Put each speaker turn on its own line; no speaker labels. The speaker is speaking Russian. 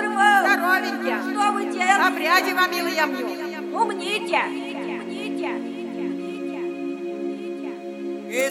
отрываю.
Здоровенькие.
Что вы делаете?
Обряди вам, милая, мню.
Умните. Умните.
Умните. Умните. Умните.